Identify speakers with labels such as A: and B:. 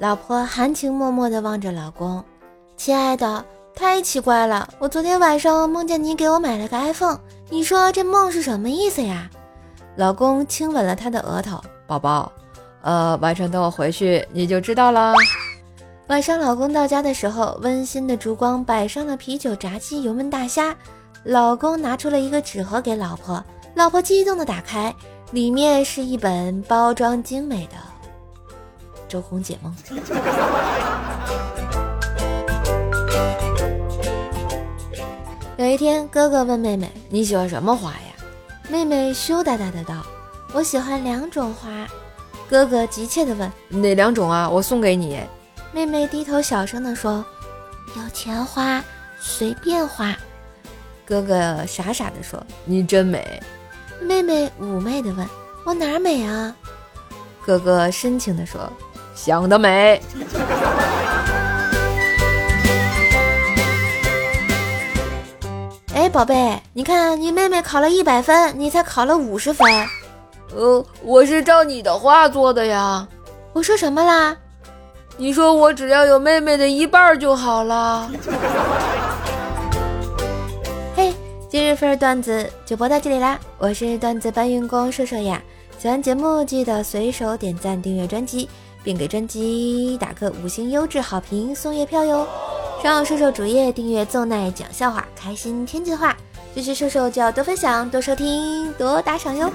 A: 老婆含情脉脉地望着老公：“亲爱的，太奇怪了，我昨天晚上梦见你给我买了个 iPhone，你说这梦是什么意思呀？”老公亲吻了她的额头：“
B: 宝宝，呃，晚上等我回去你就知道了。”
A: 晚上老公到家的时候，温馨的烛光摆上了啤酒、炸鸡、油焖大虾。老公拿出了一个纸盒给老婆，老婆激动地打开，里面是一本包装精美的《周公解梦》。有一天，哥哥问妹妹：“
B: 你喜欢什么花呀？”
A: 妹妹羞答答的道：“我喜欢两种花。”哥哥急切的问：“
B: 哪两种啊？我送给你。”
A: 妹妹低头小声的说：“有钱花，随便花。”哥哥傻傻的说：“
B: 你真美。”
A: 妹妹妩媚的问：“我哪儿美啊？”
B: 哥哥深情的说：“想得美。”
A: 哎，宝贝，你看你妹妹考了一百分，你才考了五十分。
B: 呃，我是照你的话做的呀。
A: 我说什么啦？
B: 你说我只要有妹妹的一半就好了。
A: 今日份段子就播到这里啦！我是段子搬运工瘦瘦呀，喜欢节目记得随手点赞、订阅专辑，并给专辑打个五星优质好评送月票哟！上瘦瘦主页订阅奏奈讲笑话，开心天津话，支持瘦瘦就要多分享、多收听、多打赏哟！